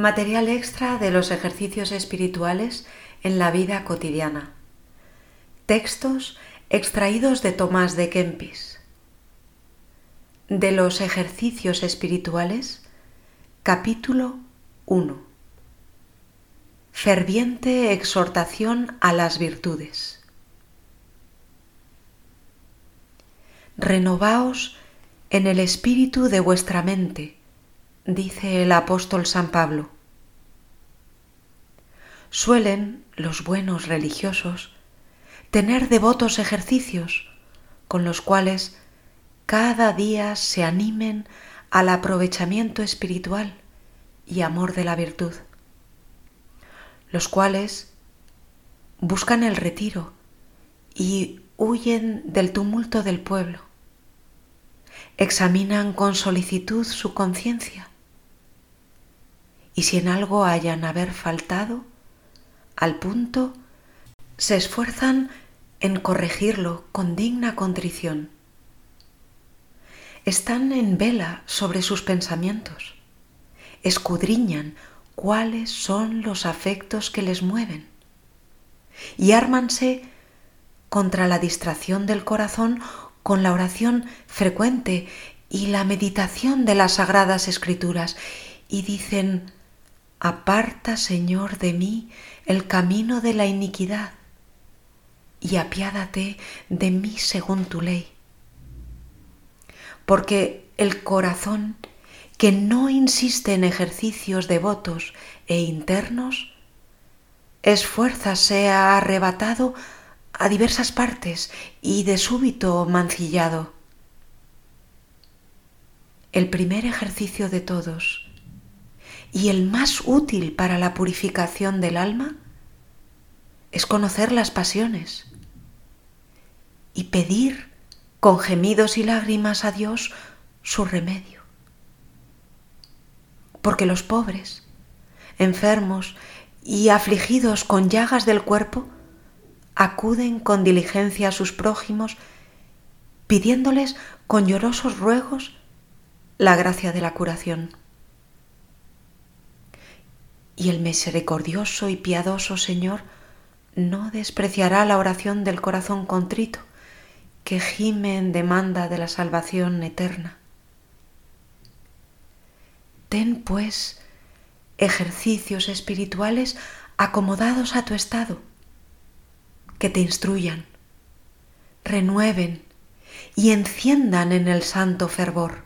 Material extra de los ejercicios espirituales en la vida cotidiana. Textos extraídos de Tomás de Kempis. De los ejercicios espirituales, capítulo 1. Ferviente exhortación a las virtudes. Renovaos en el espíritu de vuestra mente dice el apóstol San Pablo. Suelen los buenos religiosos tener devotos ejercicios con los cuales cada día se animen al aprovechamiento espiritual y amor de la virtud, los cuales buscan el retiro y huyen del tumulto del pueblo, examinan con solicitud su conciencia y si en algo hayan haber faltado, al punto, se esfuerzan en corregirlo con digna contrición. Están en vela sobre sus pensamientos, escudriñan cuáles son los afectos que les mueven y ármanse contra la distracción del corazón con la oración frecuente y la meditación de las sagradas escrituras y dicen, Aparta, Señor, de mí el camino de la iniquidad y apiádate de mí según tu ley. Porque el corazón que no insiste en ejercicios devotos e internos, esfuérzase a arrebatado a diversas partes y de súbito mancillado. El primer ejercicio de todos y el más útil para la purificación del alma es conocer las pasiones y pedir con gemidos y lágrimas a Dios su remedio. Porque los pobres, enfermos y afligidos con llagas del cuerpo, acuden con diligencia a sus prójimos, pidiéndoles con llorosos ruegos la gracia de la curación y el misericordioso y piadoso Señor no despreciará la oración del corazón contrito que gime en demanda de la salvación eterna. Ten, pues, ejercicios espirituales acomodados a tu estado, que te instruyan, renueven y enciendan en el santo fervor.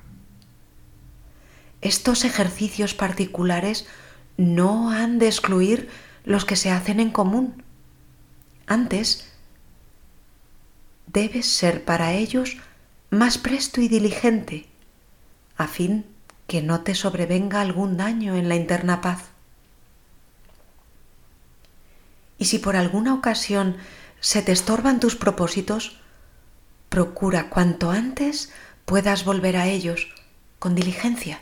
Estos ejercicios particulares no han de excluir los que se hacen en común. Antes, debes ser para ellos más presto y diligente, a fin que no te sobrevenga algún daño en la interna paz. Y si por alguna ocasión se te estorban tus propósitos, procura cuanto antes puedas volver a ellos con diligencia.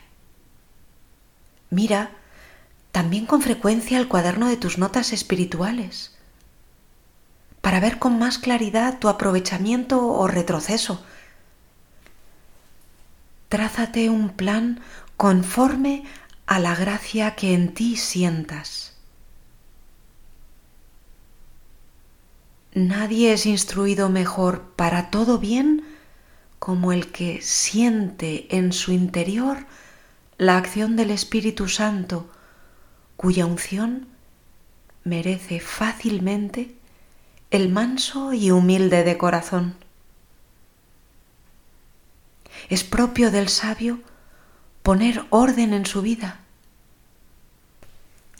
Mira también con frecuencia el cuaderno de tus notas espirituales, para ver con más claridad tu aprovechamiento o retroceso. Trázate un plan conforme a la gracia que en ti sientas. Nadie es instruido mejor para todo bien como el que siente en su interior la acción del Espíritu Santo cuya unción merece fácilmente el manso y humilde de corazón. Es propio del sabio poner orden en su vida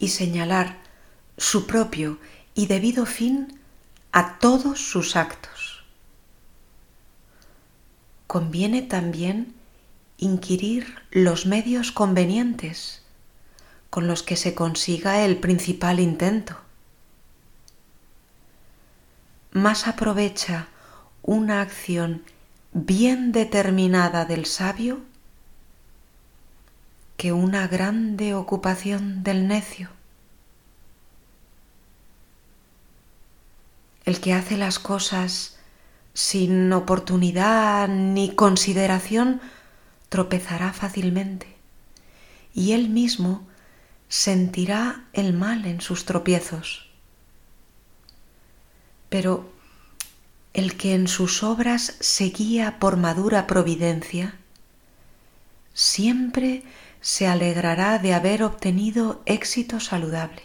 y señalar su propio y debido fin a todos sus actos. Conviene también inquirir los medios convenientes con los que se consiga el principal intento. Más aprovecha una acción bien determinada del sabio que una grande ocupación del necio. El que hace las cosas sin oportunidad ni consideración tropezará fácilmente y él mismo sentirá el mal en sus tropiezos. Pero el que en sus obras se guía por madura providencia, siempre se alegrará de haber obtenido éxito saludable.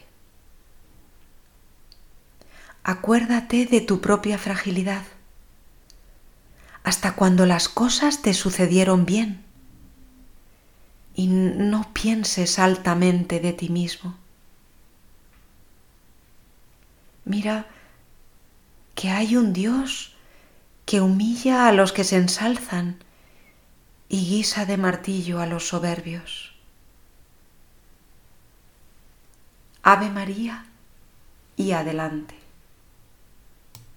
Acuérdate de tu propia fragilidad, hasta cuando las cosas te sucedieron bien, y no pienses altamente de ti mismo. Mira que hay un Dios que humilla a los que se ensalzan y guisa de martillo a los soberbios. Ave María y adelante.